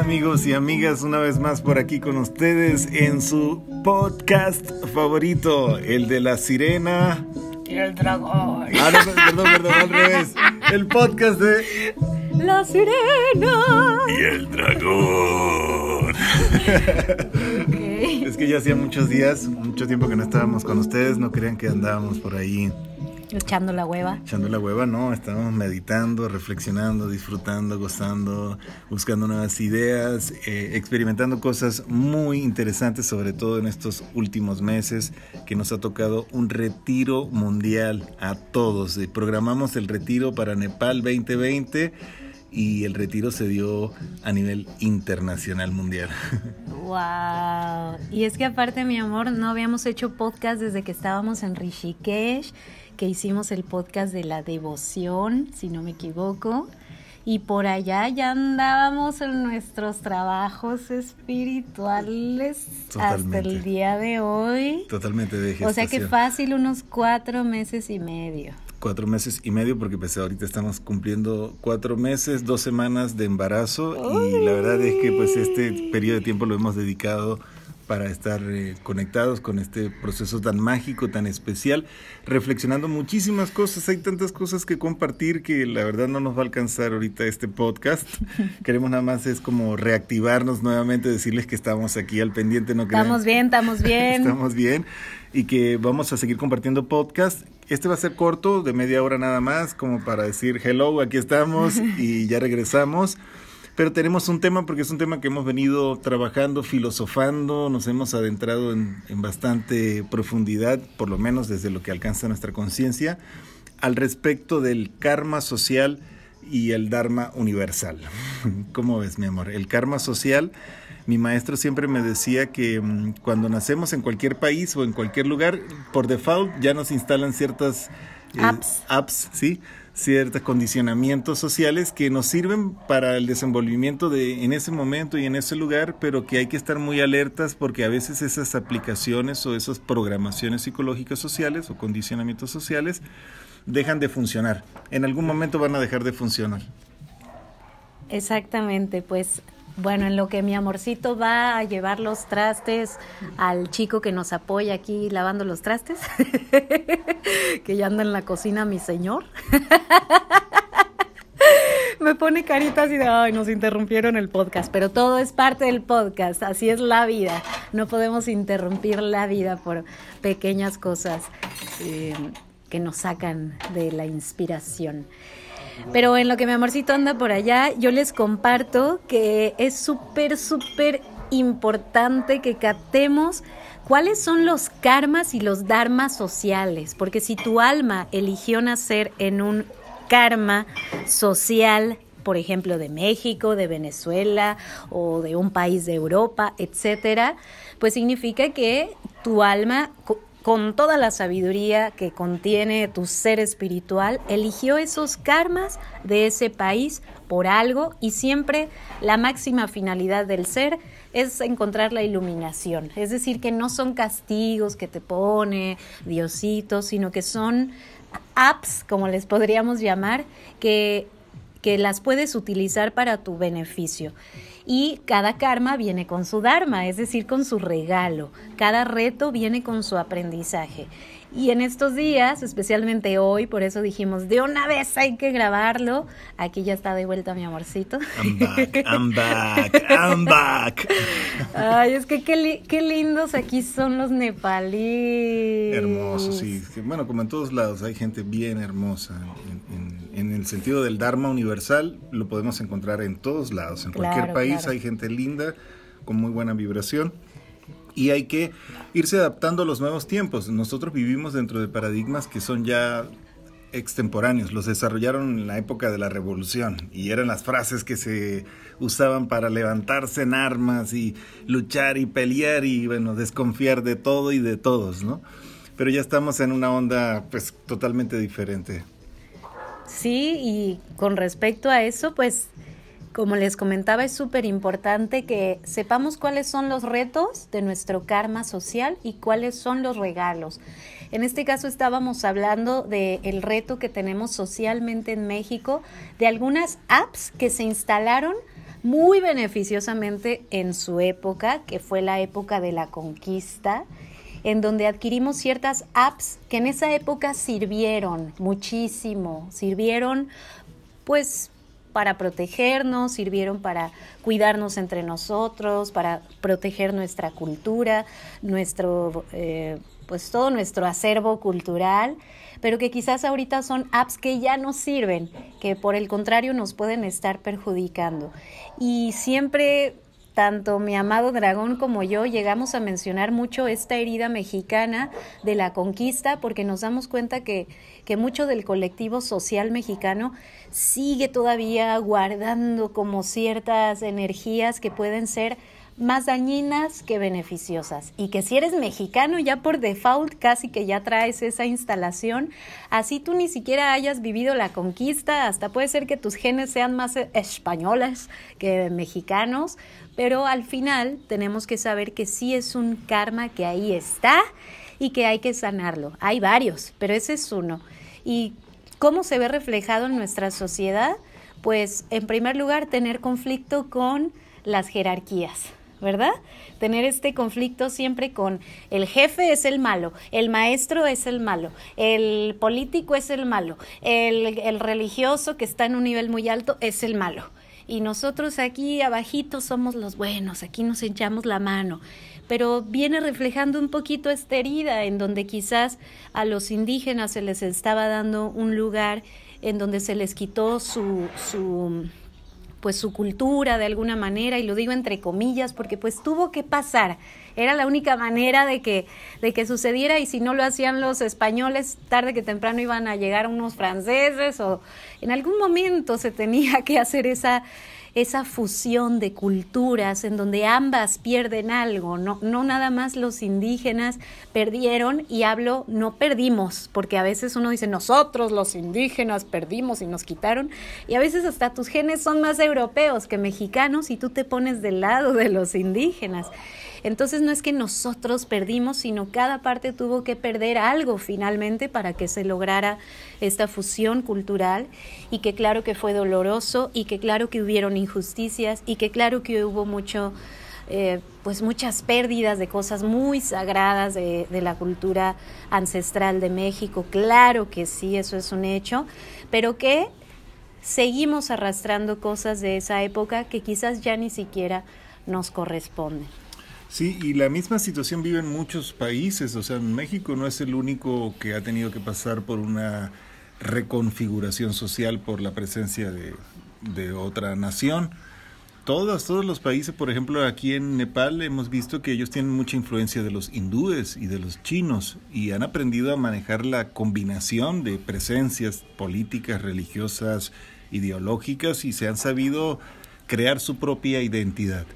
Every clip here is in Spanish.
amigos y amigas? Una vez más por aquí con ustedes en su podcast favorito, el de la sirena. Y el dragón. Ah, no, perdón, perdón, al revés. El podcast de La sirena. Y el dragón. Es que ya hacía muchos días, mucho tiempo que no estábamos con ustedes, no crean que andábamos por ahí Echando la hueva. echando la hueva, no, estábamos meditando, reflexionando, disfrutando, gozando, buscando nuevas ideas, eh, experimentando cosas muy interesantes, sobre todo en estos últimos meses, que nos ha tocado un retiro mundial a todos. Programamos el retiro para Nepal 2020 y el retiro se dio a nivel internacional mundial. Wow. Y es que aparte, mi amor, no habíamos hecho podcast desde que estábamos en Rishikesh, que hicimos el podcast de la devoción, si no me equivoco. Y por allá ya andábamos en nuestros trabajos espirituales hasta el día de hoy. Totalmente de O sea que fácil, unos cuatro meses y medio. Cuatro meses y medio, porque pues ahorita estamos cumpliendo cuatro meses, dos semanas de embarazo y la verdad es que pues este periodo de tiempo lo hemos dedicado para estar eh, conectados con este proceso tan mágico, tan especial, reflexionando muchísimas cosas, hay tantas cosas que compartir que la verdad no nos va a alcanzar ahorita este podcast. Queremos nada más es como reactivarnos nuevamente, decirles que estamos aquí al pendiente, no crean- Estamos bien, estamos bien. Estamos bien y que vamos a seguir compartiendo podcast. Este va a ser corto, de media hora nada más, como para decir hello, aquí estamos y ya regresamos. Pero tenemos un tema porque es un tema que hemos venido trabajando, filosofando, nos hemos adentrado en, en bastante profundidad, por lo menos desde lo que alcanza nuestra conciencia, al respecto del karma social y el dharma universal. ¿Cómo ves, mi amor? El karma social, mi maestro siempre me decía que mm, cuando nacemos en cualquier país o en cualquier lugar, por default ya nos instalan ciertas eh, Apps. apps, sí, ciertos condicionamientos sociales que nos sirven para el desenvolvimiento de en ese momento y en ese lugar, pero que hay que estar muy alertas porque a veces esas aplicaciones o esas programaciones psicológicas sociales o condicionamientos sociales dejan de funcionar. En algún momento van a dejar de funcionar. Exactamente, pues bueno, en lo que mi amorcito va a llevar los trastes al chico que nos apoya aquí lavando los trastes, que ya anda en la cocina mi señor. Me pone caritas y de, ay, nos interrumpieron el podcast, pero todo es parte del podcast, así es la vida. No podemos interrumpir la vida por pequeñas cosas eh, que nos sacan de la inspiración. Pero en lo que mi amorcito anda por allá, yo les comparto que es súper, súper importante que captemos cuáles son los karmas y los dharmas sociales. Porque si tu alma eligió nacer en un karma social, por ejemplo, de México, de Venezuela o de un país de Europa, etcétera, pues significa que tu alma con toda la sabiduría que contiene tu ser espiritual, eligió esos karmas de ese país por algo y siempre la máxima finalidad del ser es encontrar la iluminación. Es decir, que no son castigos que te pone Diosito, sino que son apps, como les podríamos llamar, que, que las puedes utilizar para tu beneficio. Y cada karma viene con su dharma, es decir, con su regalo. Cada reto viene con su aprendizaje. Y en estos días, especialmente hoy, por eso dijimos, de una vez hay que grabarlo. Aquí ya está de vuelta mi amorcito. I'm back, I'm back, I'm back. Ay, es que qué, li- qué lindos aquí son los nepalíes. Hermoso, sí. Sí, Bueno, como en todos lados, hay gente bien hermosa. En, en- en el sentido del Dharma universal, lo podemos encontrar en todos lados. En cualquier Claro, país claro. hay gente linda, con muy buena vibración. Y hay que irse adaptando a los nuevos tiempos. Nosotros vivimos dentro de paradigmas que son ya extemporáneos, los desarrollaron en la época de la revolución y eran las frases que se usaban para levantarse en armas y luchar y pelear y bueno, desconfiar de todo y de todos, ¿no? Pero ya estamos en una onda pues totalmente diferente. Sí, y con respecto a eso, pues como les comentaba, es súper importante que sepamos cuáles son los retos de nuestro karma social y cuáles son los regalos. En este caso estábamos hablando del reto que tenemos socialmente en México, de algunas apps que se instalaron muy beneficiosamente en su época, que fue la época de la conquista, en donde adquirimos ciertas apps que en esa época sirvieron muchísimo, sirvieron pues para protegernos, sirvieron para cuidarnos entre nosotros, para proteger nuestra cultura, nuestro, eh, pues todo nuestro acervo cultural, pero que quizás ahorita son apps que ya no sirven, que por el contrario nos pueden estar perjudicando. Y siempre tanto mi amado dragón como yo llegamos a mencionar mucho esta herida mexicana de la conquista porque nos damos cuenta que, que mucho del colectivo social mexicano sigue todavía guardando como ciertas energías que pueden ser más dañinas que beneficiosas. Y que si eres mexicano ya por default casi que ya traes esa instalación, así tú ni siquiera hayas vivido la conquista, hasta puede ser que tus genes sean más españoles que mexicanos, pero al final tenemos que saber que sí es un karma que ahí está y que hay que sanarlo. Hay varios, pero ese es uno. ¿Y cómo se ve reflejado en nuestra sociedad? Pues en primer lugar tener conflicto con las jerarquías ¿verdad? Tener este conflicto siempre con el jefe es el malo, el maestro es el malo, el político es el malo, el, religioso que está en un nivel muy alto es el malo. Y nosotros aquí abajito somos los buenos, aquí nos echamos la mano. Pero viene reflejando un poquito esta herida en donde quizás a los indígenas se les estaba dando un lugar en donde se les quitó su, su pues su cultura de alguna manera y lo digo entre comillas porque pues tuvo que pasar era la única manera de que de que sucediera y si no lo hacían los españoles tarde que temprano iban a llegar unos franceses o en algún momento se tenía que hacer esa esa fusión de culturas en donde ambas pierden algo, no, no nada más los indígenas perdieron y hablo no perdimos, porque a veces uno dice nosotros los indígenas perdimos y nos quitaron y a veces hasta tus genes son más europeos que mexicanos y tú te pones del lado de los indígenas. Entonces no es que nosotros perdimos, sino cada parte tuvo que perder algo finalmente para que se lograra esta fusión cultural y que claro que fue doloroso y que claro que hubieron injusticias y que claro que hubo mucho... Eh, pues muchas pérdidas de cosas muy sagradas de, de, la cultura ancestral de México, claro que sí, eso es un hecho, pero que seguimos arrastrando cosas de esa época que quizás ya ni siquiera nos corresponden. Sí, y la misma situación vive en muchos países, o sea, México no es el único que ha tenido que pasar por una reconfiguración social por la presencia de, de otra nación. Todos, todos los países, por ejemplo, aquí en Nepal hemos visto que ellos tienen mucha influencia de los hindúes y de los chinos y han aprendido a manejar la combinación de presencias políticas, religiosas, ideológicas y se han sabido crear su propia identidad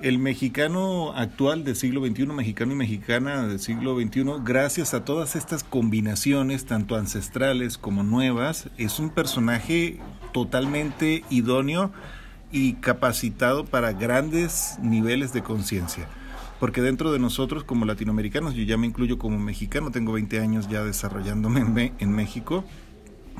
el mexicano actual del siglo XXI, mexicano y mexicana del siglo XXI, gracias a todas estas combinaciones, tanto ancestrales como nuevas, es un personaje totalmente idóneo y capacitado para grandes niveles de conciencia. Porque dentro de nosotros como latinoamericanos, yo ya me incluyo como mexicano, tengo 20 años ya desarrollándome en, México,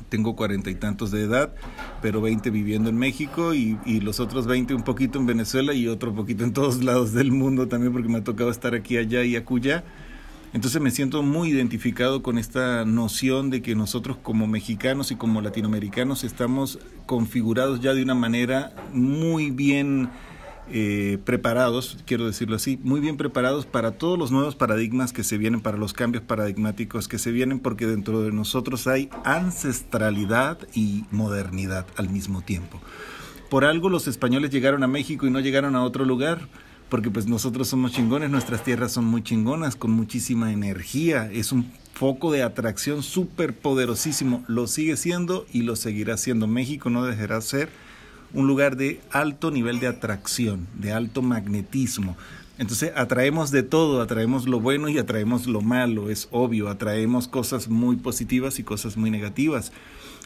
tengo cuarenta y tantos de edad, pero 20 viviendo en México y, y, los otros 20 un poquito en Venezuela y otro poquito en todos lados del mundo también porque me ha tocado estar aquí, allá y acullá. Entonces me siento muy identificado con esta noción de que nosotros como mexicanos y como latinoamericanos estamos configurados ya de una manera muy bien eh, preparados, quiero decirlo así, muy bien preparados para todos los nuevos paradigmas que se vienen, para los cambios paradigmáticos que se vienen, porque dentro de nosotros hay ancestralidad y modernidad al mismo tiempo. Por algo los españoles llegaron a México y no llegaron a otro lugar, porque pues nosotros somos chingones, nuestras tierras son muy chingonas, con muchísima energía, es un foco de atracción súper poderosísimo, lo sigue siendo y lo seguirá siendo. México no dejará ser un lugar de alto nivel de atracción, de alto magnetismo. Entonces atraemos de todo, atraemos lo bueno y atraemos lo malo, es obvio, atraemos cosas muy positivas y cosas muy negativas.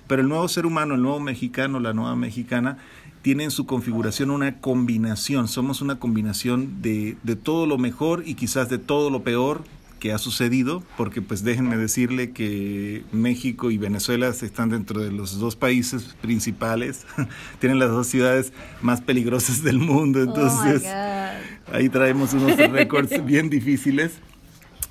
Pero el nuevo ser humano, el nuevo mexicano, la nueva mexicana, tiene en su configuración una combinación, somos una combinación de, de todo lo mejor y quizás de todo lo peor que ha sucedido, porque pues déjenme decirle que México y Venezuela están dentro de los dos países principales, tienen las dos ciudades más peligrosas del mundo, oh entonces ahí traemos unos récords bien difíciles.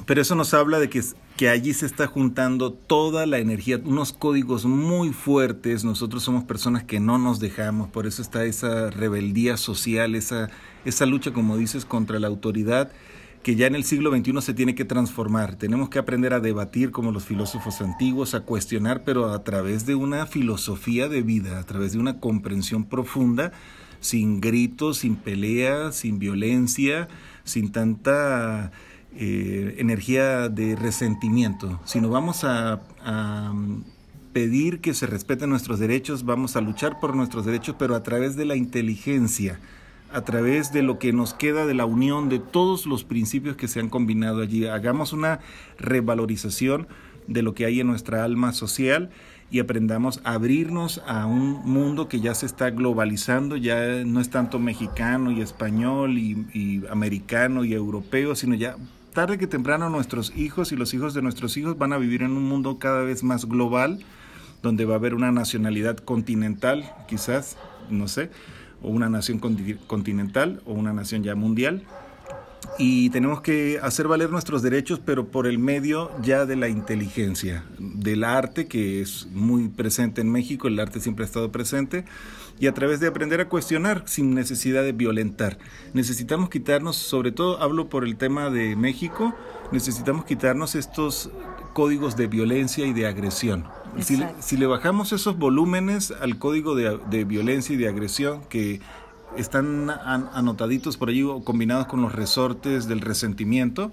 Pero eso nos habla de que, que allí se está juntando toda la energía, unos códigos muy fuertes. Nosotros somos personas que no nos dejamos, por eso está esa rebeldía social, esa, esa lucha, como dices, contra la autoridad que ya en el siglo XXI se tiene que transformar. Tenemos que aprender a debatir como los filósofos antiguos, a cuestionar, pero a través de una filosofía de vida, a través de una comprensión profunda, sin gritos, sin peleas, sin violencia, sin tanta eh, energía de resentimiento, sino vamos a, a pedir que se respeten nuestros derechos, vamos a luchar por nuestros derechos, pero a través de la inteligencia, a través de lo que nos queda de la unión de todos los principios que se han combinado allí. Hagamos una revalorización de lo que hay en nuestra alma social y aprendamos a abrirnos a un mundo que ya se está globalizando, ya no es tanto mexicano y español y, americano y europeo, sino ya tarde que temprano nuestros hijos y los hijos de nuestros hijos van a vivir en un mundo cada vez más global, donde va a haber una nacionalidad continental, quizás, no sé, o una nación continental o una nación ya mundial. Y tenemos que hacer valer nuestros derechos, pero por el medio ya de la inteligencia, del arte, que es muy presente en México, el arte siempre ha estado presente, y a través de aprender a cuestionar sin necesidad de violentar. Necesitamos quitarnos, sobre todo hablo por el tema de México, necesitamos quitarnos estos códigos de violencia y de agresión. Si, si, le bajamos esos volúmenes al código de, de violencia y de agresión que están anotaditos por allí o combinados con los resortes del resentimiento,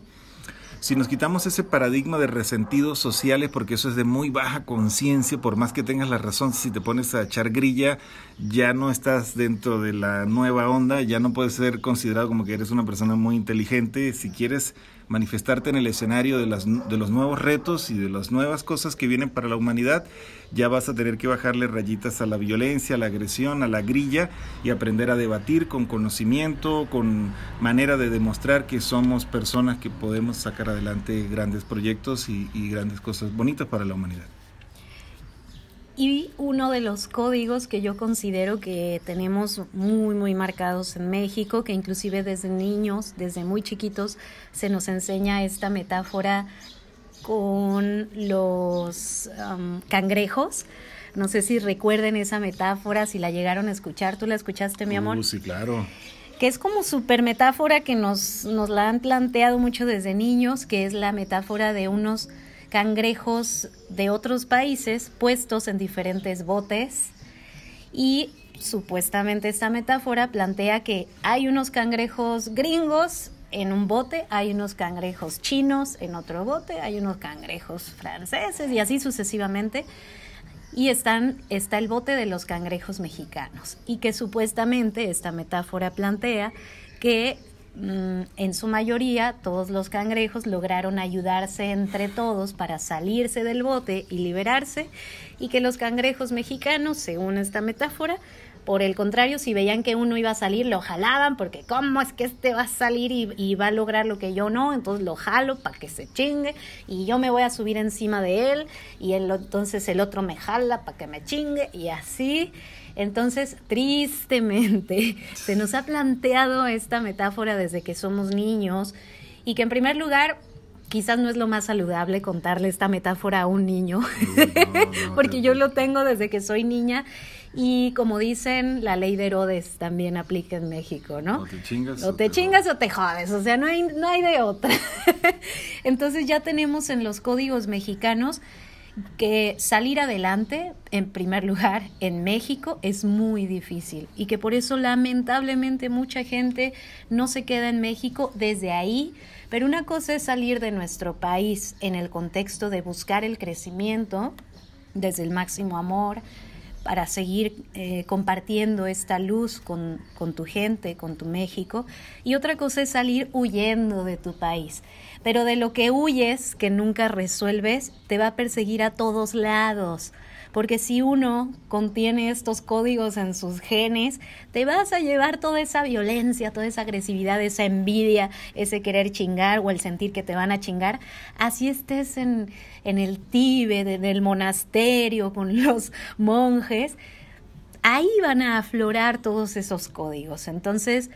si nos quitamos ese paradigma de resentidos sociales, porque eso es de muy baja conciencia, por más que tengas la razón, si te pones a echar grilla, ya no estás dentro de la nueva onda, ya no puedes ser considerado como que eres una persona muy inteligente. Si quieres manifestarte en el escenario de, las, de los nuevos retos y de las nuevas cosas que vienen para la humanidad, ya vas a tener que bajarle rayitas a la violencia, a la agresión, a la grilla y aprender a debatir con conocimiento, con manera de demostrar que somos personas que podemos sacar adelante grandes proyectos y, y grandes cosas bonitas para la humanidad. Y uno de los códigos que yo considero que tenemos muy, muy marcados en México, que inclusive desde niños, desde muy chiquitos, se nos enseña esta metáfora con los cangrejos. No sé si recuerden esa metáfora, si la llegaron a escuchar. ¿Tú la escuchaste, mi amor? Uh, sí, claro. Que es como súper metáfora que nos, nos la han planteado mucho desde niños, que es la metáfora de unos cangrejos de otros países puestos en diferentes botes y supuestamente esta metáfora plantea que hay unos cangrejos gringos en un bote, hay unos cangrejos chinos en otro bote, hay unos cangrejos franceses y así sucesivamente. Y está el bote de los cangrejos mexicanos. Y que supuestamente esta metáfora plantea que en su mayoría todos los cangrejos lograron ayudarse entre todos para salirse del bote y liberarse y que los cangrejos mexicanos, según esta metáfora, por el contrario, si veían que uno iba a salir, lo jalaban, porque ¿cómo es que este va a salir y, va a lograr lo que yo no? Entonces lo jalo para que se chingue y yo me voy a subir encima de él y entonces el otro me jala para que me chingue y así. Entonces, tristemente, se nos ha planteado esta metáfora desde que somos niños y que en primer lugar quizás no es lo más saludable contarle esta metáfora a un niño, porque yo lo tengo desde que soy niña y como dicen, la ley de Herodes también aplica en México, ¿no? O te chingas o, te, chingas o te jodes, o sea, no hay, no hay de otra. Entonces ya tenemos en los códigos mexicanos que salir adelante, en primer lugar, en México es muy difícil y que por eso lamentablemente mucha gente no se queda en México desde ahí. Pero una cosa es salir de nuestro país en el contexto de buscar el crecimiento desde el máximo amor, para seguir eh, compartiendo esta luz con, con tu gente, con tu México. Y otra cosa es salir huyendo de tu país. Pero de lo que huyes, que nunca resuelves, te va a perseguir a todos lados porque si uno contiene estos códigos en sus genes, te vas a llevar toda esa violencia, toda esa agresividad, esa envidia, ese querer chingar o el sentir que te van a chingar, así estés en, en el Tíbet, en el monasterio, con los monjes, ahí van a aflorar todos esos códigos. Entonces,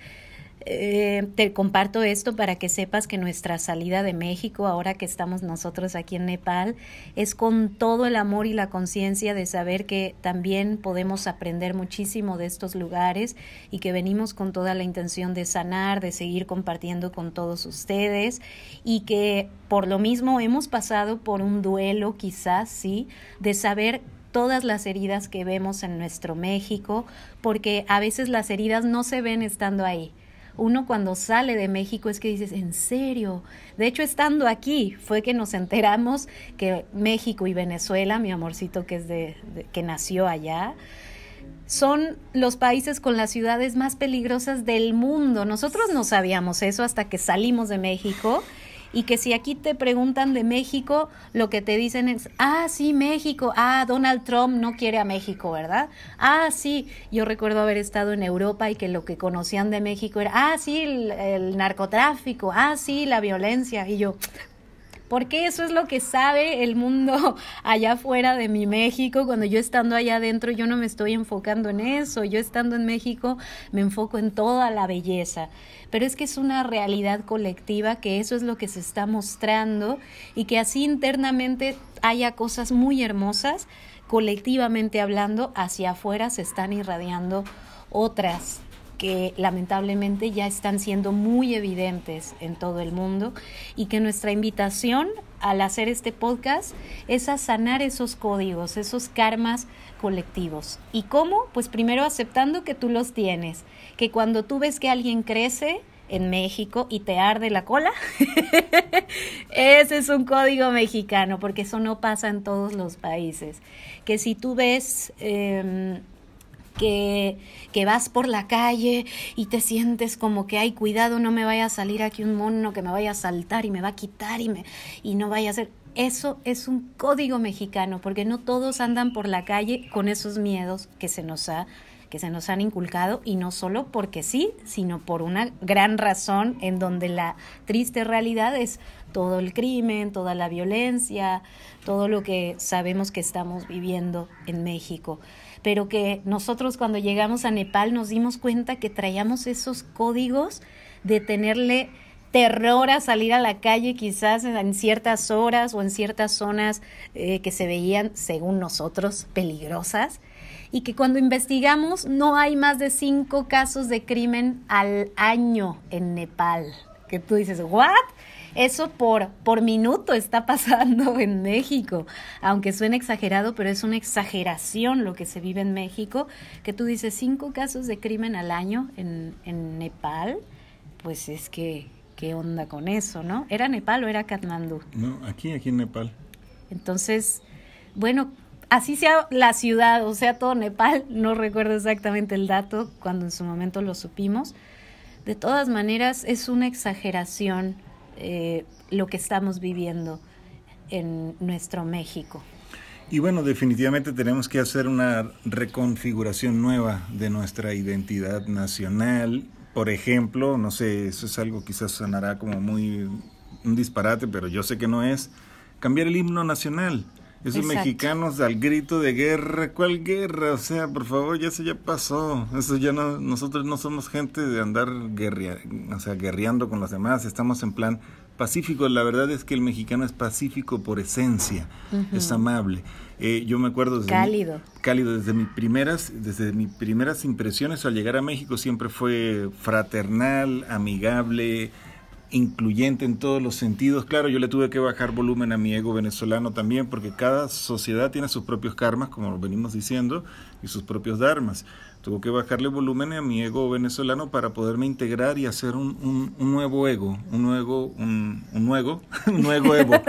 eh, te comparto esto para que sepas que nuestra salida de México, ahora que estamos nosotros aquí en Nepal, es con todo el amor y la conciencia de saber que también podemos aprender muchísimo de estos lugares y que venimos con toda la intención de sanar, de seguir compartiendo con todos ustedes y que por lo mismo hemos pasado por un duelo quizás, sí, de saber todas las heridas que vemos en nuestro México, porque a veces las heridas no se ven estando ahí uno cuando sale de México es que dices, ¿en serio? De hecho, estando aquí fue que nos enteramos que México y Venezuela, mi amorcito que es de, que nació allá, son los países con las ciudades más peligrosas del mundo. Nosotros no sabíamos eso hasta que salimos de México y que si aquí te preguntan de México, lo que te dicen es, ah, sí, México, ah, Donald Trump no quiere a México, ¿verdad? Ah, sí, yo recuerdo haber estado en Europa y que lo que conocían de México era, ah, sí, el, narcotráfico, ah, sí, la violencia, y yo, porque eso es lo que sabe el mundo allá afuera de mi México. Cuando yo estando allá adentro, yo no me estoy enfocando en eso. Yo estando en México, me enfoco en toda la belleza. Pero es que es una realidad colectiva, que eso es lo que se está mostrando y que así internamente haya cosas muy hermosas, colectivamente hablando, hacia afuera se están irradiando otras que lamentablemente ya están siendo muy evidentes en todo el mundo y que nuestra invitación al hacer este podcast es a sanar esos códigos, esos karmas colectivos. ¿Y cómo? Pues primero aceptando que tú los tienes, que cuando tú ves que alguien crece, en México y te arde la cola, ese es un código mexicano, porque eso no pasa en todos los países. Que si tú ves em, que, que, vas por la calle y te sientes como que, ay, cuidado, no me vaya a salir aquí un mono que me vaya a saltar y me va a quitar y, me, y no vaya a ser... Eso es un código mexicano, porque no todos andan por la calle con esos miedos que se nos ha que se nos han inculcado y no solo porque sí, sino por una gran razón en donde la triste realidad es todo el crimen, toda la violencia, todo lo que sabemos que estamos viviendo en México pero que nosotros cuando llegamos a Nepal nos dimos cuenta que traíamos esos códigos de tenerle terror a salir a la calle quizás en, ciertas horas o en ciertas zonas eh, que se veían, según nosotros, peligrosas y que cuando investigamos no hay más de cinco casos de crimen al año en Nepal. Que tú dices, ¿what? Eso por, por minuto está pasando en México, aunque suene exagerado, pero es una exageración lo que se vive en México, que tú dices cinco casos de crimen al año en, en Nepal, pues es que, ¿qué onda con eso, no? ¿Era Nepal o era Katmandú? No, aquí, aquí en Nepal. Entonces, bueno, así sea la ciudad, o sea todo Nepal, no recuerdo exactamente el dato cuando en su momento lo supimos. De todas maneras, es una exageración eh, lo que estamos viviendo en nuestro México. Y bueno, definitivamente tenemos que hacer una reconfiguración nueva de nuestra identidad nacional. Por ejemplo, no sé, eso es algo quizás sonará como muy un disparate, pero yo sé que no es, cambiar el himno nacional. Esos mexicanos al grito de guerra, ¿cuál guerra? O sea, por favor, ya se ya pasó. Eso ya no, nosotros no somos gente de andar guerria, o sea, guerreando con los demás, estamos en plan pacífico. La verdad es que el mexicano es pacífico por esencia, es amable. Eh, yo me acuerdo desde cálido, cálido desde mis primeras, desde mis primeras impresiones al llegar a México siempre fue fraternal, amigable incluyente en todos los sentidos. Claro, yo le tuve que bajar volumen a mi ego venezolano también, porque cada sociedad tiene sus propios karmas, como venimos diciendo, y sus propios dharmas. Tuve que bajarle volumen a mi ego venezolano para poderme integrar y hacer un, un, nuevo ego, un nuevo, un, un nuevo, un nuevo evo,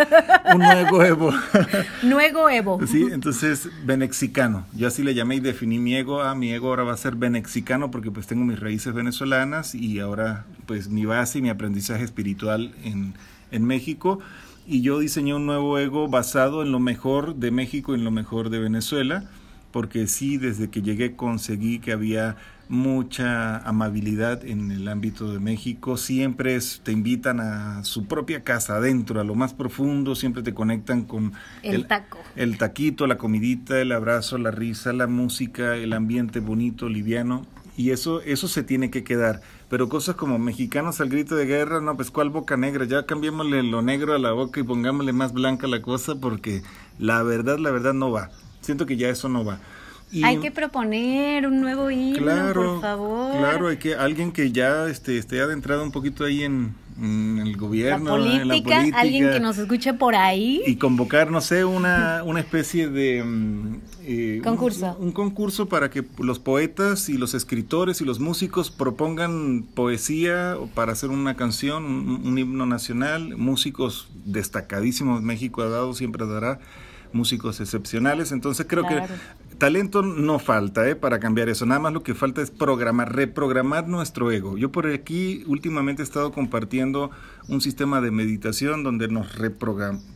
un nuevo evo. Nuevo evo. Sí, entonces, benexicano. Yo así le llamé y definí mi ego. Ah, mi ego ahora va a ser benexicano porque pues tengo mis raíces venezolanas y ahora pues mi base y mi aprendizaje espiritual en, en México y yo diseñé un nuevo ego basado en lo mejor de México y en lo mejor de Venezuela, porque sí, desde que llegué conseguí que había mucha amabilidad en el ámbito de México, siempre te invitan a su propia casa, adentro, a lo más profundo, siempre te conectan con el, taco. El taquito, la comidita, el abrazo, la risa, la música, el ambiente bonito, liviano, y eso, eso se tiene que quedar. Pero cosas como mexicanos al grito de guerra, no, pues cuál boca negra, ya cambiémosle lo negro a la boca y pongámosle más blanca la cosa porque la verdad, la verdad no va. Siento que ya eso no va hay que proponer un nuevo himno, claro, por favor. Claro, hay que alguien que ya este, esté adentrado un poquito ahí en, el gobierno, en la política, alguien que nos escuche por ahí. Y convocar, no sé, una, una especie de... Mm, eh, concurso. Un, concurso para que los poetas y los escritores y los músicos propongan poesía para hacer una canción, un, himno nacional. Músicos destacadísimos, México ha dado, siempre dará músicos excepcionales. Entonces creo que talento no falta ¿eh? para cambiar eso. Nada más lo que falta es programar, reprogramar nuestro ego. Yo por aquí últimamente he estado compartiendo un sistema de meditación donde nos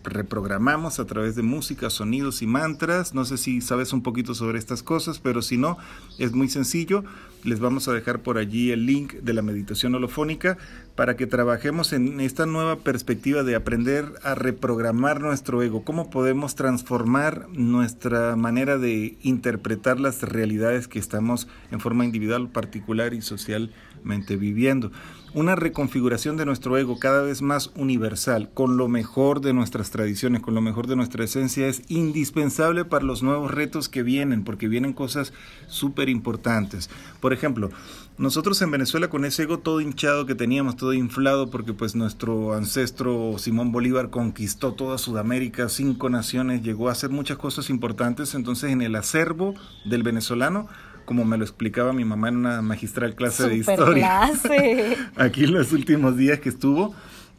reprogramamos a través de música, sonidos y mantras. No sé si sabes un poquito sobre estas cosas, pero si no, es muy sencillo. Les vamos a dejar por allí el link de la meditación holofónica para que trabajemos en esta nueva perspectiva de aprender a reprogramar nuestro ego. ¿Cómo podemos transformar nuestra manera de interpretar las realidades que estamos en forma individual, particular y viviendo. Una reconfiguración de nuestro ego cada vez más universal, con lo mejor de nuestras tradiciones, con lo mejor de nuestra esencia, es indispensable para los nuevos retos que vienen, porque vienen cosas súper importantes. Por ejemplo, nosotros en Venezuela con ese ego todo hinchado que teníamos, todo inflado, porque pues nuestro ancestro Simón Bolívar conquistó toda Sudamérica, cinco naciones, llegó a hacer muchas cosas importantes, entonces en el acervo del venezolano como me lo explicaba mi mamá en una magistral clase de historia. Aquí en los últimos días que estuvo,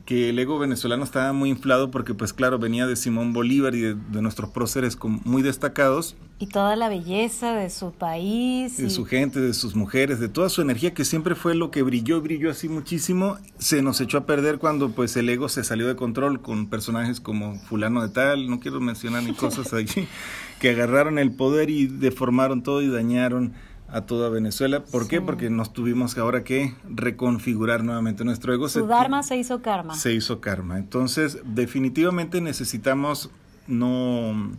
que el ego venezolano estaba muy inflado porque pues claro, venía de Simón Bolívar y de, nuestros próceres muy destacados. Y toda la belleza de su país. De su gente, de sus mujeres, de toda su energía que siempre fue lo que brilló, brilló así muchísimo, se nos echó a perder cuando pues el ego se salió de control con personajes como fulano de tal, no quiero mencionar ni cosas allí, que agarraron el poder y deformaron todo y dañaron a toda Venezuela. ¿Por qué? Porque nos tuvimos ahora que reconfigurar nuevamente nuestro ego. Su dharma se hizo karma. Se hizo karma. Entonces, definitivamente necesitamos no,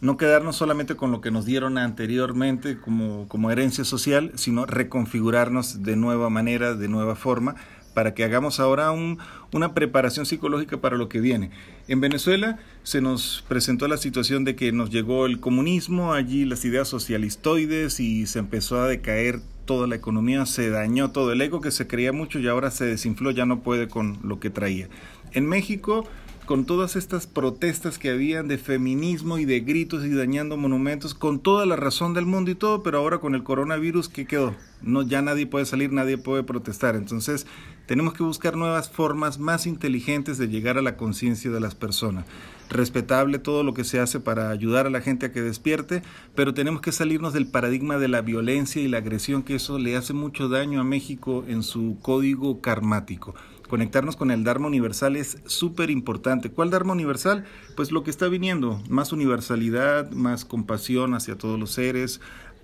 no quedarnos solamente con lo que nos dieron anteriormente como, como herencia social, sino reconfigurarnos de nueva manera, de nueva forma, para que hagamos ahora un, una preparación psicológica para lo que viene. En Venezuela se nos presentó la situación de que nos llegó el comunismo, allí las ideas socialistoides y se empezó a decaer toda la economía, se dañó todo el ego que se creía mucho y ahora se desinfló, ya no puede con lo que traía. En México con todas estas protestas que habían de feminismo y de gritos y dañando monumentos, con toda la razón del mundo y todo, pero ahora con el coronavirus, ¿qué quedó? No, ya nadie puede salir, nadie puede protestar. Entonces, tenemos que buscar nuevas formas más inteligentes de llegar a la conciencia de las personas. Respetable todo lo que se hace para ayudar a la gente a que despierte, pero tenemos que salirnos del paradigma de la violencia y la agresión, que eso le hace mucho daño a México en su código karmático conectarnos con el Dharma universal es súper importante. ¿Cuál Dharma universal? Pues lo que está viniendo, más universalidad, más compasión hacia todos los seres,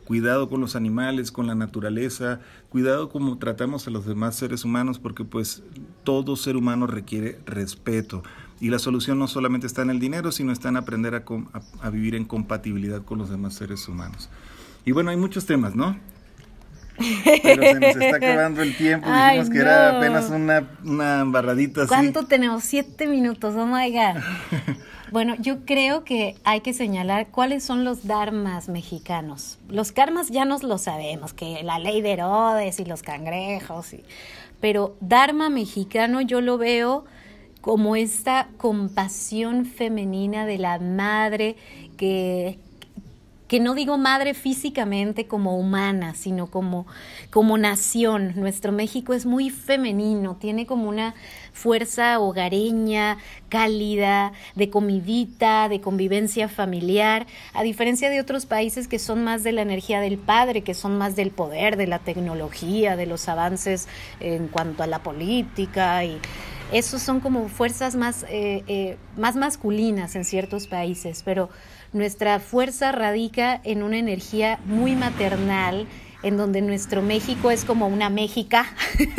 cuidado con los animales, con la naturaleza, cuidado como tratamos a los demás seres humanos, porque pues todo ser humano requiere respeto. Y la solución no solamente está en el dinero, sino está en aprender a, a vivir en compatibilidad con los demás seres humanos. Y bueno, hay muchos temas, ¿no? Pero se nos está acabando el tiempo. Dijimos que era apenas una, una embarradita así. ¿Cuánto tenemos? Siete minutos. Oh my God. Bueno, yo creo que hay que señalar cuáles son los dharmas mexicanos. Los karmas ya nos lo sabemos, que la ley de Herodes y los cangrejos, y, pero dharma mexicano yo lo veo como esta compasión femenina de la madre que, que no digo madre físicamente como humana, sino como, como nación. Nuestro México es muy femenino, tiene como una fuerza hogareña, cálida, de comidita, de convivencia familiar, a diferencia de otros países que son más de la energía del padre, que son más del poder, de la tecnología, de los avances en cuanto a la política y esos son como fuerzas más, eh, eh, más masculinas en ciertos países, pero nuestra fuerza radica en una energía muy maternal, en donde nuestro México es como una Méxica,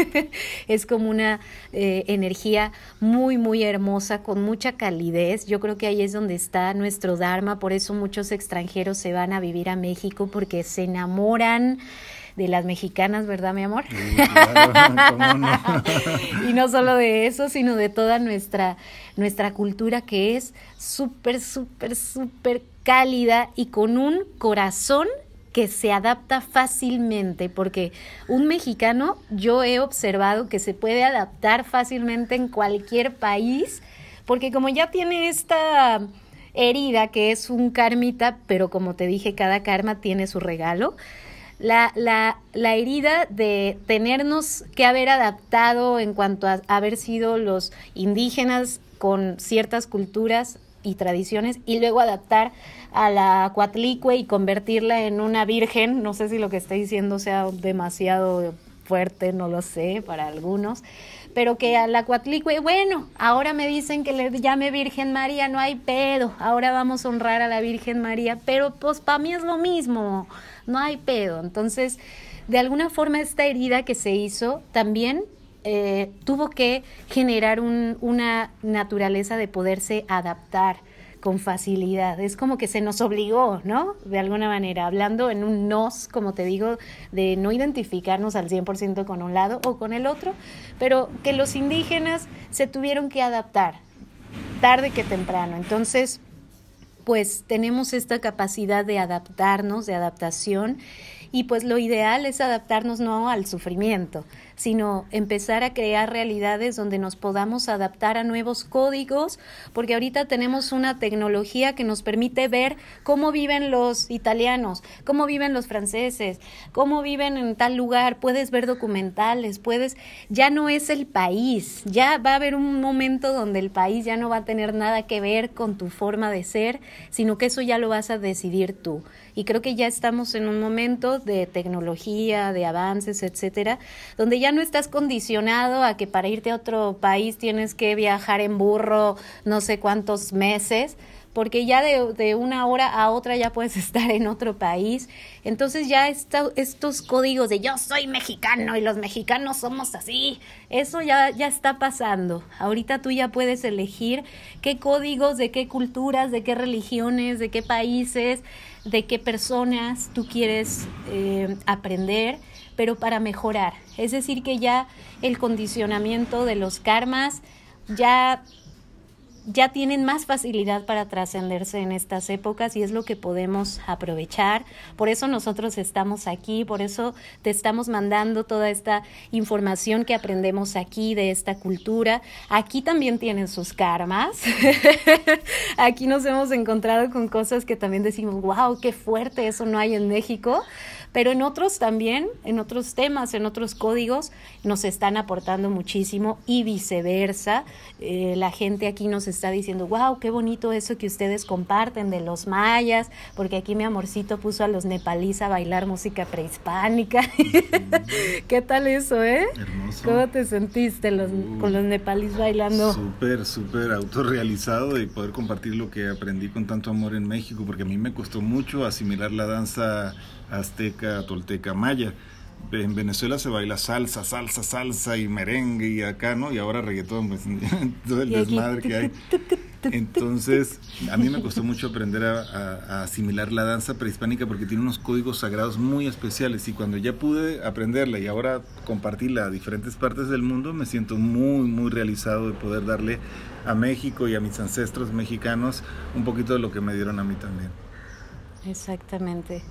es como una eh, energía muy, muy hermosa, con mucha calidez. Yo creo que ahí es donde está nuestro Dharma, por eso muchos extranjeros se van a vivir a México porque se enamoran de las mexicanas, ¿verdad, mi amor? y no solo de eso, sino de toda nuestra, nuestra cultura que es súper, súper, súper cálida y con un corazón que se adapta fácilmente, porque un mexicano yo he observado que se puede adaptar fácilmente en cualquier país, porque como ya tiene esta herida que es un karmita, pero como te dije, cada karma tiene su regalo. La, la, la, herida de tenernos que haber adaptado en cuanto a haber sido los indígenas con ciertas culturas y tradiciones y luego adaptar a la cuatlicue y convertirla en una virgen. No sé si lo que está diciendo sea demasiado fuerte, no lo sé, para algunos. Pero que a la cuatlicue, bueno, ahora me dicen que le llame Virgen María, no hay pedo. Ahora vamos a honrar a la Virgen María, pero pues para mí es lo mismo, no hay pedo. Entonces, de alguna forma esta herida que se hizo también eh, tuvo que generar un, una naturaleza de poderse adaptar con facilidad. Es como que se nos obligó, ¿no? De alguna manera, hablando en un nos, como te digo, de no identificarnos al 100% con un lado o con el otro, pero que los indígenas se tuvieron que adaptar, tarde que temprano. Entonces, pues tenemos esta capacidad de adaptarnos, de adaptación, y pues lo ideal es adaptarnos no al sufrimiento, sino empezar a crear realidades donde nos podamos adaptar a nuevos códigos, porque ahorita tenemos una tecnología que nos permite ver cómo viven los italianos, cómo viven los franceses, cómo viven en tal lugar, puedes ver documentales, puedes, ya no es el país, ya va a haber un momento donde el país ya no va a tener nada que ver con tu forma de ser, sino que eso ya lo vas a decidir tú. Y creo que ya estamos en un momento de tecnología, de avances, etcétera, donde ya no estás condicionado a que para irte a otro país tienes que viajar en burro no sé cuántos meses, porque ya de, de, una hora a otra ya puedes estar en otro país. Entonces ya estos códigos de yo soy mexicano y los mexicanos somos así, eso ya, ya está pasando. Ahorita tú ya puedes elegir qué códigos, de qué culturas, de qué religiones, de qué países, de qué personas tú quieres eh, aprender pero para mejorar. Es decir, que ya el condicionamiento de los karmas ya ya tienen más facilidad para trascenderse en estas épocas y es lo que podemos aprovechar. Por eso nosotros estamos aquí, por eso te estamos mandando toda esta información que aprendemos aquí de esta cultura. Aquí también tienen sus karmas. aquí nos hemos encontrado con cosas que también decimos, wow, qué fuerte, eso no hay en México pero en otros también, en otros temas, en otros códigos, nos están aportando muchísimo y viceversa. Eh, la gente aquí nos está diciendo, wow, qué bonito eso que ustedes comparten de los mayas, porque aquí mi amorcito puso a los nepalíes a bailar música prehispánica. ¿Qué tal eso, eh? Hermoso. ¿Cómo te sentiste los, con los nepalíes bailando? Súper, súper autorrealizado y poder compartir lo que aprendí con tanto amor en México, porque a mí me costó mucho asimilar la danza azteca, tolteca, maya. En Venezuela se baila salsa, salsa, salsa y merengue y acá, ¿no? Y ahora reggaetón, pues todo el desmadre que hay. Entonces, a mí me costó mucho aprender a, asimilar la danza prehispánica porque tiene unos códigos sagrados muy especiales y cuando ya pude aprenderla y ahora compartirla a diferentes partes del mundo, me siento muy, muy realizado de poder darle a México y a mis ancestros mexicanos un poquito de lo que me dieron a mí también. Exactamente.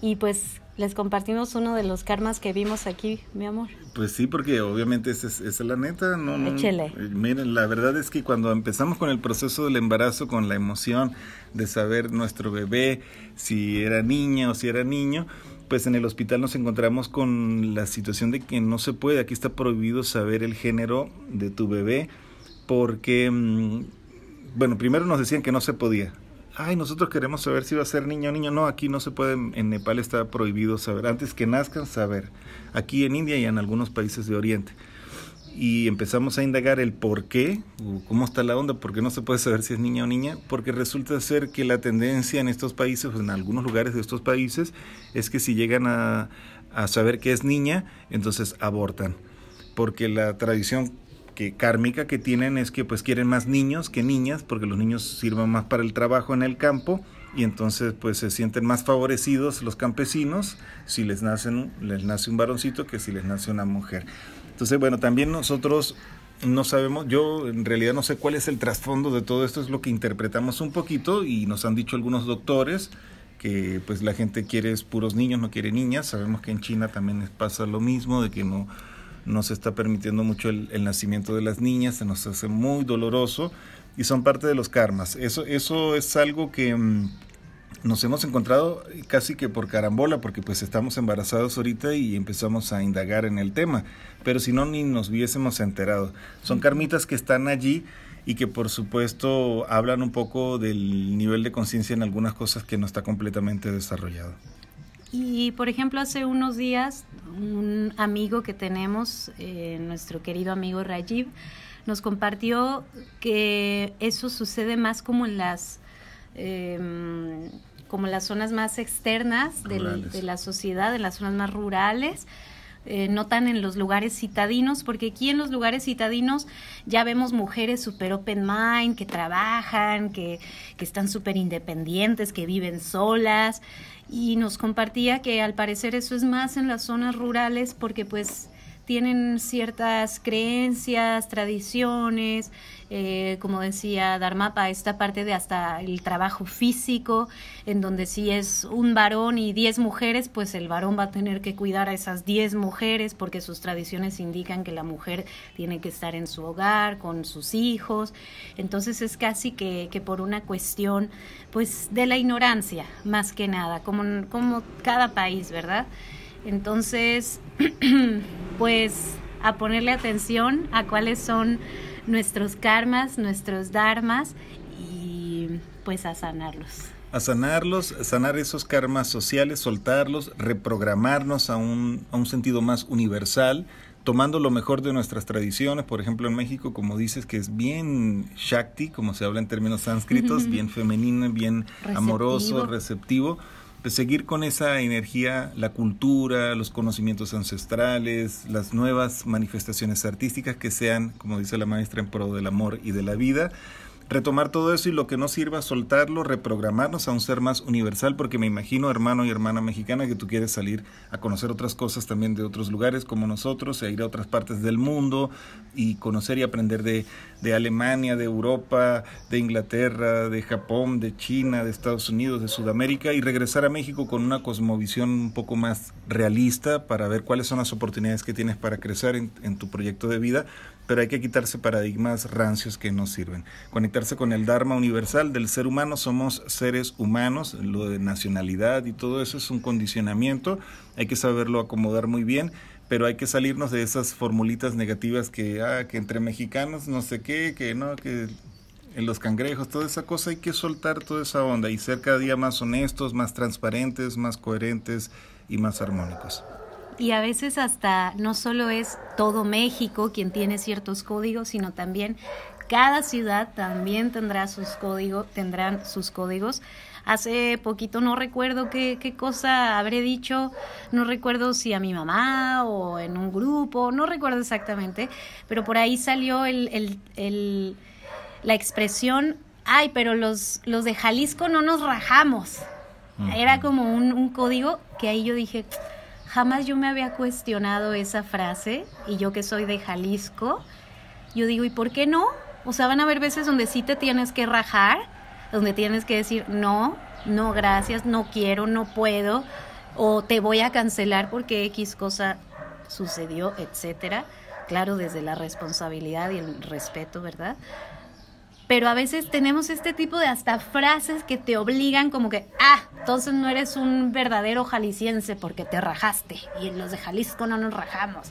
Y pues les compartimos uno de los karmas que vimos aquí, mi amor. Pues sí, porque obviamente esa es, la neta. No, Échele. Eh, miren, la verdad es que cuando empezamos con el proceso del embarazo, con la emoción de saber nuestro bebé, si era niña o si era niño, pues en el hospital nos encontramos con la situación de que no se puede, aquí está prohibido saber el género de tu bebé, porque, mm, bueno, primero nos decían que no se podía, ay, nosotros queremos saber si va a ser niño o niño. No, aquí no se puede, en Nepal está prohibido saber. Antes que nazcan, saber. Aquí en India y en algunos países de Oriente. y empezamos a indagar el por qué, cómo está la onda, porque no se puede saber si es niña o niña, porque resulta ser que la tendencia en estos países, en algunos lugares de estos países, es que si llegan a, a saber que es niña, entonces abortan, porque la tradición que kármica que tienen es que pues quieren más niños que niñas, porque los niños sirven más para el trabajo en el campo, y entonces pues se sienten más favorecidos los campesinos si les nacen les nace un varoncito que si les nace una mujer. Entonces, bueno, también nosotros no sabemos, yo en realidad no sé cuál es el trasfondo de todo esto, es lo que interpretamos un poquito y nos han dicho algunos doctores que pues la gente quiere puros niños, no quiere niñas, sabemos que en China también pasa lo mismo, de que no, no se está permitiendo mucho el, nacimiento de las niñas, se nos hace muy doloroso y son parte de los karmas. Eso, eso es algo que mm, nos hemos encontrado casi que por carambola, porque pues estamos embarazados ahorita y empezamos a indagar en el tema, pero si no ni nos hubiésemos enterado. Son carmitas que están allí y que por supuesto hablan un poco del nivel de conciencia en algunas cosas que no está completamente desarrollado. Y por ejemplo, hace unos días un amigo que tenemos, eh, nuestro querido amigo Rajiv, nos compartió que eso sucede más como en las eh, como las zonas más externas de la sociedad, en las zonas más rurales. Eh, no tan en los lugares citadinos, porque aquí en los lugares citadinos ya vemos mujeres super open mind, que trabajan, que, que están súper independientes, que viven solas, y nos compartía que al parecer eso es más en las zonas rurales, porque pues tienen ciertas creencias, tradiciones, eh, como decía Dharmapa, esta parte de hasta el trabajo físico, en donde si es un varón y diez mujeres, pues el varón va a tener que cuidar a esas diez mujeres porque sus tradiciones indican que la mujer tiene que estar en su hogar con sus hijos. Entonces es casi que, que por una cuestión pues de la ignorancia, más que nada, como, como cada país, ¿verdad? Entonces, pues a ponerle atención a cuáles son nuestros karmas, nuestros dharmas y pues a sanarlos. A sanarlos, sanar esos karmas sociales, soltarlos, reprogramarnos a un, a un sentido más universal, tomando lo mejor de nuestras tradiciones, por ejemplo en México, como dices, que es bien Shakti, como se habla en términos sánscritos, bien femenino, bien amoroso, receptivo seguir con esa energía, la cultura, los conocimientos ancestrales, las nuevas manifestaciones artísticas que sean, como dice la maestra, en pro del amor y de la vida retomar todo eso y lo que no sirva, soltarlo, reprogramarnos a un ser más universal, porque me imagino, hermano y hermana mexicana, que tú quieres salir a conocer otras cosas también de otros lugares como nosotros, e ir a otras partes del mundo y conocer y aprender de, de Alemania, de Europa, de Inglaterra, de Japón, de China, de Estados Unidos, de Sudamérica y regresar a México con una cosmovisión un poco más realista para ver cuáles son las oportunidades que tienes para crecer en, en tu proyecto de vida pero hay que quitarse paradigmas rancios que no sirven. Conectarse con el Dharma universal del ser humano, somos seres humanos, lo de nacionalidad y todo eso es un condicionamiento, hay que saberlo acomodar muy bien, pero hay que salirnos de esas formulitas negativas que, ah, que entre mexicanos no sé qué, que no, que en los cangrejos, toda esa cosa hay que soltar toda esa onda y ser cada día más honestos, más transparentes, más coherentes y más armónicos y a veces hasta no solo es todo México quien tiene ciertos códigos, sino también cada ciudad también tendrá sus códigos, tendrán sus códigos. Hace poquito no recuerdo qué, qué cosa habré dicho, no recuerdo si a mi mamá o en un grupo, no recuerdo exactamente, pero por ahí salió el, el, el, la expresión, ay, pero los, los de Jalisco no nos rajamos. Era como un, un código que ahí yo dije, Jamás yo me había cuestionado esa frase y yo que soy de Jalisco, yo digo, ¿y por qué no? O sea, van a haber veces donde sí te tienes que rajar, donde tienes que decir, no, no, gracias, no quiero, no puedo, o te voy a cancelar porque X cosa sucedió, etcétera. Claro, desde la responsabilidad y el respeto, ¿verdad? Pero a veces tenemos este tipo de hasta frases que te obligan como que, ah, entonces no eres un verdadero jalisciense porque te rajaste y los de Jalisco no nos rajamos.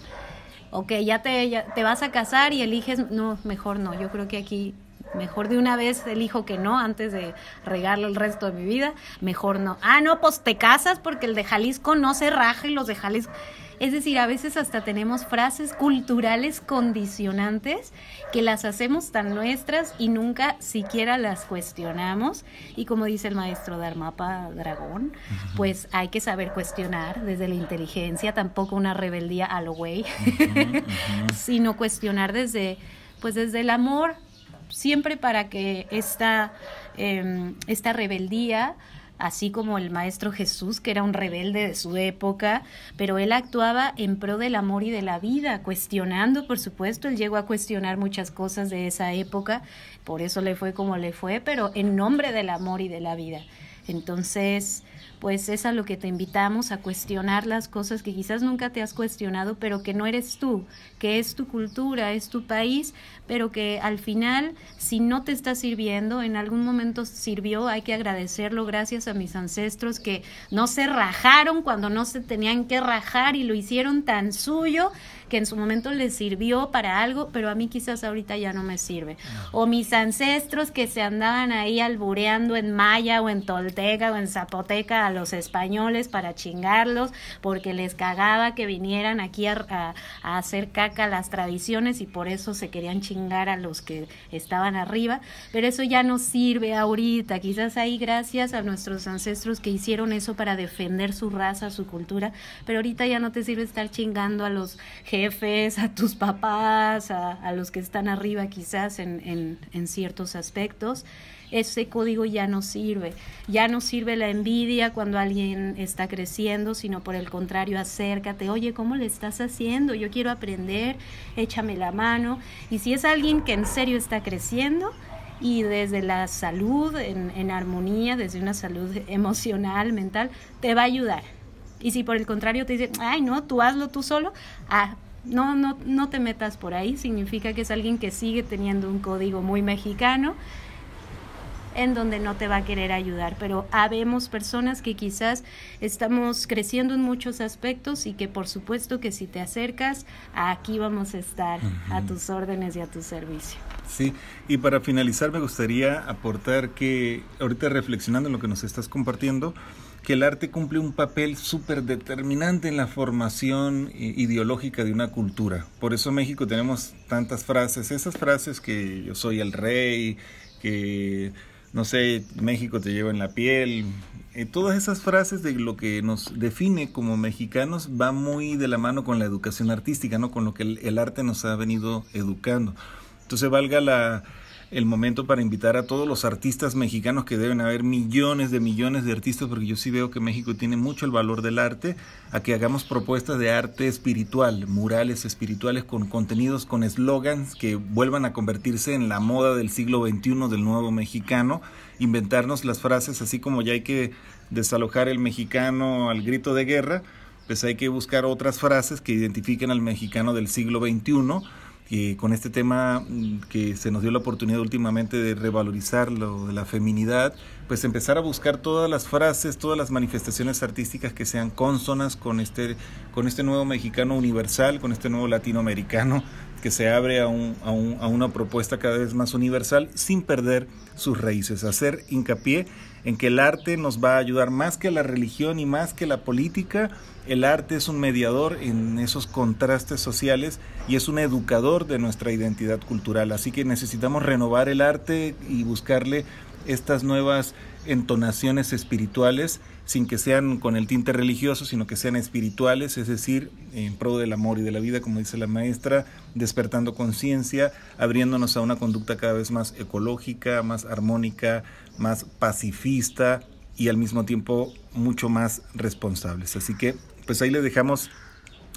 Ok, ya te, te vas a casar y eliges, no, mejor no, yo creo que aquí mejor de una vez elijo que no antes de regarlo el resto de mi vida, mejor no. Ah, no, pues te casas porque el de Jalisco no se raja y los de Jalisco... Es decir, a veces hasta tenemos frases culturales condicionantes que las hacemos tan nuestras y nunca siquiera las cuestionamos. Y como dice el maestro Dharmapa Dragón, pues hay que saber cuestionar desde la inteligencia, tampoco una rebeldía a lo güey, sino cuestionar desde, pues desde el amor, siempre para que esta, em, esta rebeldía así como el Maestro Jesús, que era un rebelde de su época, pero él actuaba en pro del amor y de la vida, cuestionando, por supuesto, él llegó a cuestionar muchas cosas de esa época, por eso le fue como le fue, pero en nombre del amor y de la vida. Entonces, pues es a lo que te invitamos a cuestionar las cosas que quizás nunca te has cuestionado, pero que no eres tú, que es tu cultura, es tu país, pero que al final, si no te está sirviendo, en algún momento sirvió, hay que agradecerlo. Gracias a mis ancestros que no se rajaron cuando no se tenían que rajar y lo hicieron tan suyo que en su momento les sirvió para algo, pero a mí quizás ahorita ya no me sirve. O mis ancestros que se andaban ahí albureando en maya o en tolteca o en zapoteca a los españoles para chingarlos porque les cagaba que vinieran aquí a, hacer caca las tradiciones y por eso se querían chingar a los que estaban arriba, pero eso ya no sirve ahorita, quizás ahí gracias a nuestros ancestros que hicieron eso para defender su raza, su cultura, pero ahorita ya no te sirve estar chingando a los jefes, a tus papás, a, los que están arriba quizás en, en, ciertos aspectos, ese código ya no sirve. Ya no sirve la envidia cuando alguien está creciendo, sino por el contrario, acércate, oye, ¿cómo le estás haciendo? Yo quiero aprender, échame la mano. Y si es alguien que en serio está creciendo, y desde la salud en, en armonía, desde una salud emocional, mental, te va a ayudar. Y si por el contrario te dice, ay, no, tú hazlo tú solo, ah, no, no, no te metas por ahí, significa que es alguien que sigue teniendo un código muy mexicano en donde no te va a querer ayudar, pero habemos personas que quizás estamos creciendo en muchos aspectos y que por supuesto que si te acercas, aquí vamos a estar a tus órdenes y a tu servicio. Sí, y para finalizar me gustaría aportar que ahorita reflexionando en lo que nos estás compartiendo, que el arte cumple un papel súper determinante en la formación ideológica de una cultura. Por eso en México tenemos tantas frases, esas frases que yo soy el rey, que no sé, México te lleva en la piel. Eh, todas esas frases de lo que nos define como mexicanos va muy de la mano con la educación artística, ¿no? Con lo que el arte nos ha venido educando. Entonces valga la, el momento para invitar a todos los artistas mexicanos, que deben haber millones de millones de artistas, porque yo sí veo que México tiene mucho el valor del arte, a que hagamos propuestas de arte espiritual, murales espirituales con contenidos, con eslogans que vuelvan a convertirse en la moda del siglo XXI del nuevo mexicano, inventarnos las frases, así como ya hay que desalojar el mexicano al grito de guerra, pues hay que buscar otras frases que identifiquen al mexicano del siglo XXI con este tema mm, que se nos dio la oportunidad últimamente de revalorizar lo de la feminidad, pues empezar a buscar todas las frases, todas las manifestaciones artísticas que sean consonas con este, con este nuevo mexicano universal, con este nuevo latinoamericano que se abre a, un, a, un, a una propuesta cada vez más universal sin perder sus raíces, hacer hincapié en que el arte nos va a ayudar más que la religión y más que la política. El arte es un mediador en esos contrastes sociales y es un educador de nuestra identidad cultural. Así que necesitamos renovar el arte y buscarle estas nuevas entonaciones espirituales sin que sean con el tinte religioso, sino que sean espirituales, es decir, en pro del amor y de la vida, como dice la maestra, despertando conciencia, abriéndonos a una conducta cada vez más ecológica, más armónica, más pacifista y al mismo tiempo mucho más responsables. Así que, pues ahí le dejamos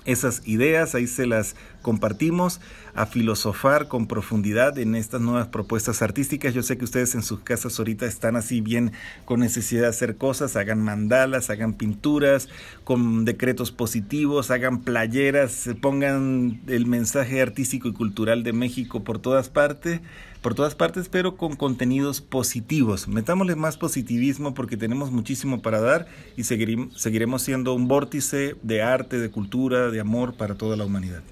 esas ideas, ahí se las compartimos, a filosofar con profundidad en estas nuevas propuestas artísticas. Yo sé que ustedes en sus casas ahorita están así bien con necesidad de hacer cosas, hagan mandalas, hagan pinturas, con decretos positivos, hagan playeras, pongan el mensaje artístico y cultural de México por todas partes por todas partes, pero con contenidos positivos. Metámosle más positivismo porque tenemos muchísimo para dar y seguiremos siendo un vórtice de arte, de cultura, de amor para toda la humanidad.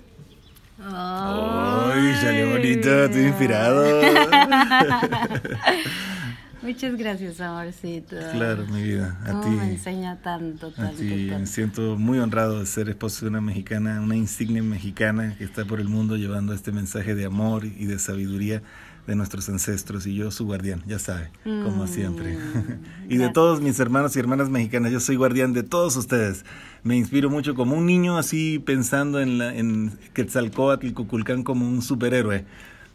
Ay, salió bonito, estoy inspirado. Muchas gracias, amorcito. Claro, mi vida. A ti. Me enseña tanto, tanto. A ti. tanto. Me siento muy honrado de ser esposo de una mexicana, una insignia mexicana que está por el mundo llevando este mensaje de amor y de sabiduría de nuestros ancestros y yo su guardián, ya sabe, como Mm, siempre. y de todos mis hermanos y hermanas mexicanas, yo soy guardián de todos ustedes. Me inspiro mucho como un niño así pensando en, la, en Quetzalcóatl y Cuculcán como un superhéroe.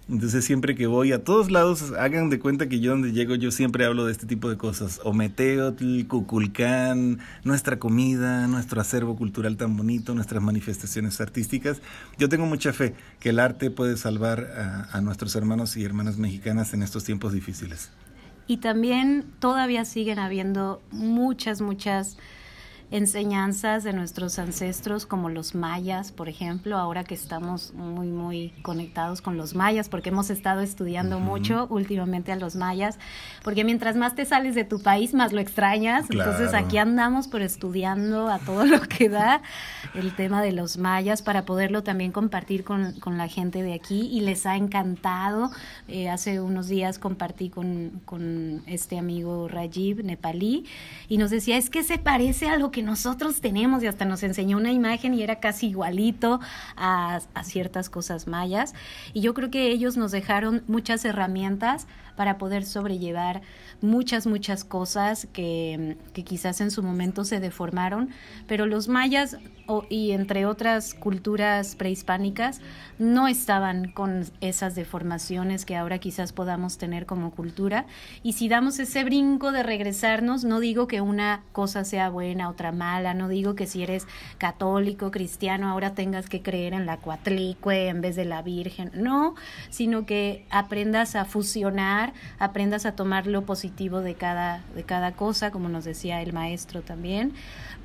Entonces siempre que voy a todos lados, hagan de cuenta que yo donde llego yo siempre hablo de este tipo de cosas. Ometeotl, Cuculcán, nuestra comida, nuestro acervo cultural tan bonito, nuestras manifestaciones artísticas. Yo tengo mucha fe que el arte puede salvar a, a nuestros hermanos y hermanas mexicanas en estos tiempos difíciles. Y también todavía siguen habiendo muchas, muchas enseñanzas de nuestros ancestros, como los mayas, por ejemplo, ahora que estamos muy, muy conectados con los mayas, porque hemos estado estudiando Ujú. mucho últimamente a los mayas, porque mientras más te sales de tu país, más lo extrañas. Entonces aquí andamos, pero estudiando a todo lo que da el tema de los mayas para poderlo también compartir con, con la gente de aquí y les ha encantado. Eh, hace unos días compartí con, con este amigo Rajiv nepalí y nos decía, es que se parece a lo que nosotros tenemos y hasta nos enseñó una imagen y era casi igualito a, a ciertas cosas mayas. Y yo creo que ellos nos dejaron muchas herramientas para poder sobrellevar muchas, muchas cosas que, que quizás en su momento se deformaron, pero los mayas y entre otras culturas prehispánicas no estaban con esas deformaciones que ahora quizás podamos tener como cultura. Y si damos ese brinco de regresarnos, no digo que una cosa sea buena, otra mala, no digo que si eres católico, cristiano, ahora tengas que creer en la cuatlicue en vez de la Virgen, no, sino que aprendas a fusionar, aprendas a tomar lo positivo de cada, de cada cosa, como nos decía el maestro también,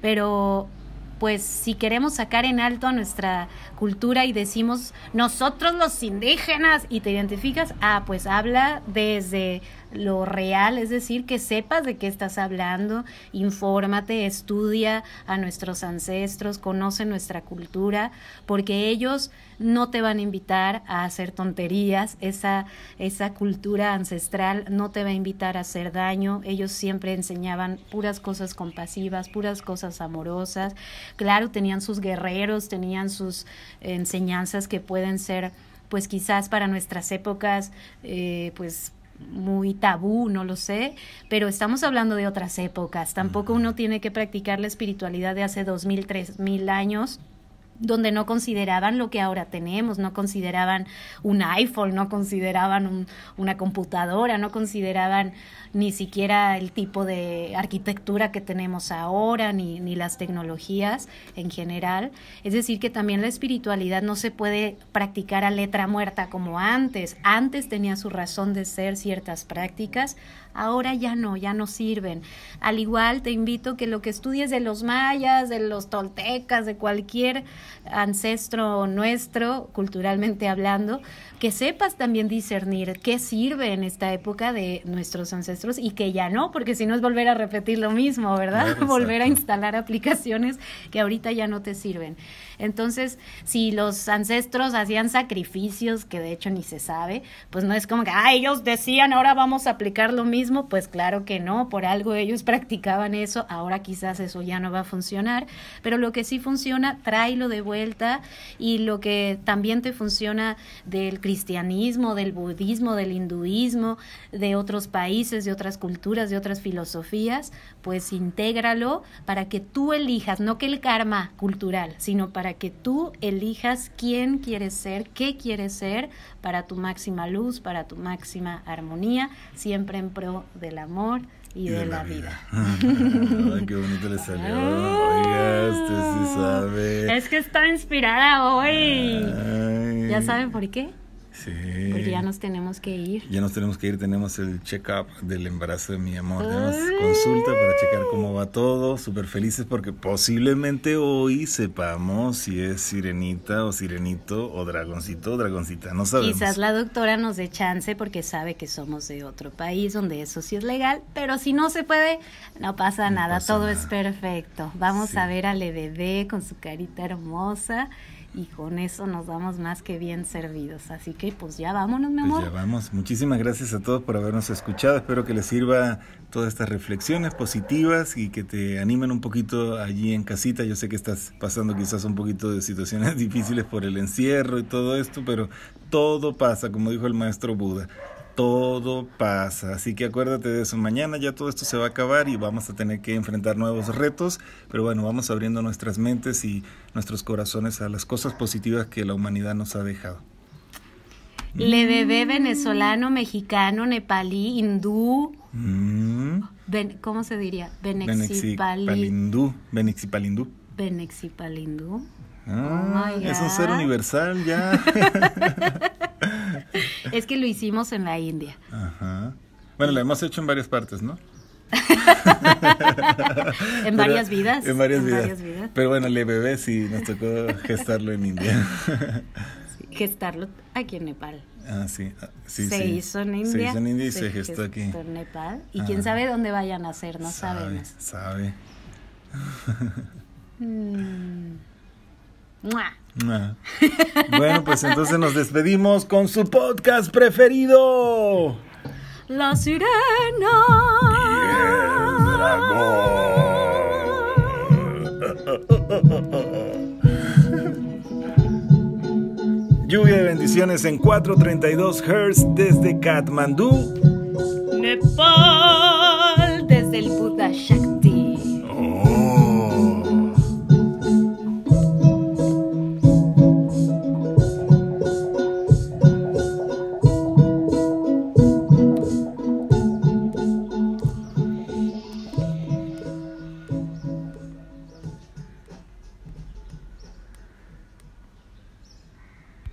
pero pues si queremos sacar en alto a nuestra cultura y decimos nosotros los indígenas y te identificas, ah, pues habla desde lo real, es decir, que sepas de qué estás hablando, infórmate, estudia a nuestros ancestros, conoce nuestra cultura, porque ellos no te van a invitar a hacer tonterías, esa, esa cultura ancestral no te va a invitar a hacer daño, ellos siempre enseñaban puras cosas compasivas, puras cosas amorosas, claro, tenían sus guerreros, tenían sus enseñanzas que pueden ser, pues quizás para nuestras épocas, eh, pues muy tabú, no lo sé, pero estamos hablando de otras épocas. Tampoco uno tiene que practicar la espiritualidad de hace dos mil, tres mil años donde no consideraban lo que ahora tenemos, no consideraban un iPhone, no consideraban un- una computadora, no consideraban ni siquiera el tipo de arquitectura que tenemos ahora, ni, ni las tecnologías en general. Es decir, que también la espiritualidad no se puede practicar a letra muerta como antes. Antes tenía su razón de ser ciertas prácticas, ahora ya no, ya no sirven. Al igual te invito que lo que estudies de los mayas, de los toltecas, de cualquier ancestro nuestro, culturalmente hablando, que sepas también discernir qué sirve en esta época de nuestros ancestros y que ya no, porque si no es volver a repetir lo mismo, ¿verdad? Volver a instalar aplicaciones que ahorita ya no te sirven. Entonces, si los ancestros hacían sacrificios, que de hecho ni se sabe, pues no es como que, ah, ellos decían, ahora vamos a aplicar lo mismo, pues claro que no, por algo ellos practicaban eso, ahora quizás eso ya no va a funcionar, pero lo que sí funciona, tráelo de vuelta y lo que también te funciona del cristianismo, del budismo, del hinduismo, de otros países, de otras culturas, de otras filosofías, pues intégralo para que tú elijas, no que el karma cultural, sino para que tú elijas quién quieres ser, qué quieres ser para tu máxima luz, para tu máxima armonía, siempre en pro del amor y, de, la, vida. Ay, qué bonito le salió. Oiga, usted sí sabe. Es que está inspirada hoy. Ay. ¿Ya saben por qué? Sí. Porque ya nos tenemos que ir. Ya nos tenemos que ir, tenemos el check-up del embarazo de mi amor. Tenemos consulta para checar cómo va todo. Súper felices porque posiblemente hoy sepamos si es sirenita o sirenito o dragoncito o dragoncita. No sabemos. Quizás la doctora nos dé chance porque sabe que somos de otro país donde eso sí es legal, pero si no se puede, no pasa No nada, pasa todo nada. es perfecto. Vamos Sí. a ver al bebé con su carita hermosa y con eso nos damos más que bien servidos. Así que pues ya vámonos, mi amor. Pues ya vamos. Muchísimas gracias a todos por habernos escuchado. Espero que les sirva todas estas reflexiones positivas y que te animen un poquito allí en casita. Yo sé que estás pasando quizás un poquito de situaciones difíciles por el encierro y todo esto, pero todo pasa, como dijo el maestro Buda todo pasa. Así que acuérdate de eso. Mañana ya todo esto se va a acabar y vamos a tener que enfrentar nuevos retos. Pero bueno, vamos abriendo nuestras mentes y nuestros corazones a las cosas positivas que la humanidad nos ha dejado. Le bebé venezolano, mexicano, nepalí, hindú. Mm. ¿Cómo se diría? Benexipalindú. Benexipalindú. Benexipalindú. Ah, oh es un ser universal ya. es que lo hicimos en la India. Ajá. Bueno, lo hemos hecho en varias partes, ¿no? en varias vidas. En, varias, vidas. Pero bueno, le bebé sí nos tocó gestarlo en India. gestarlo aquí en Nepal. Ah, sí. Ah, se hizo en India. Se hizo en India y se, gestó, aquí. en Nepal. Y quién sabe dónde vayan a ser, no sabemos. Sabe. mm. Bueno, pues entonces nos despedimos con su podcast preferido. La sirena. Lluvia de bendiciones en 432 Hz desde Katmandú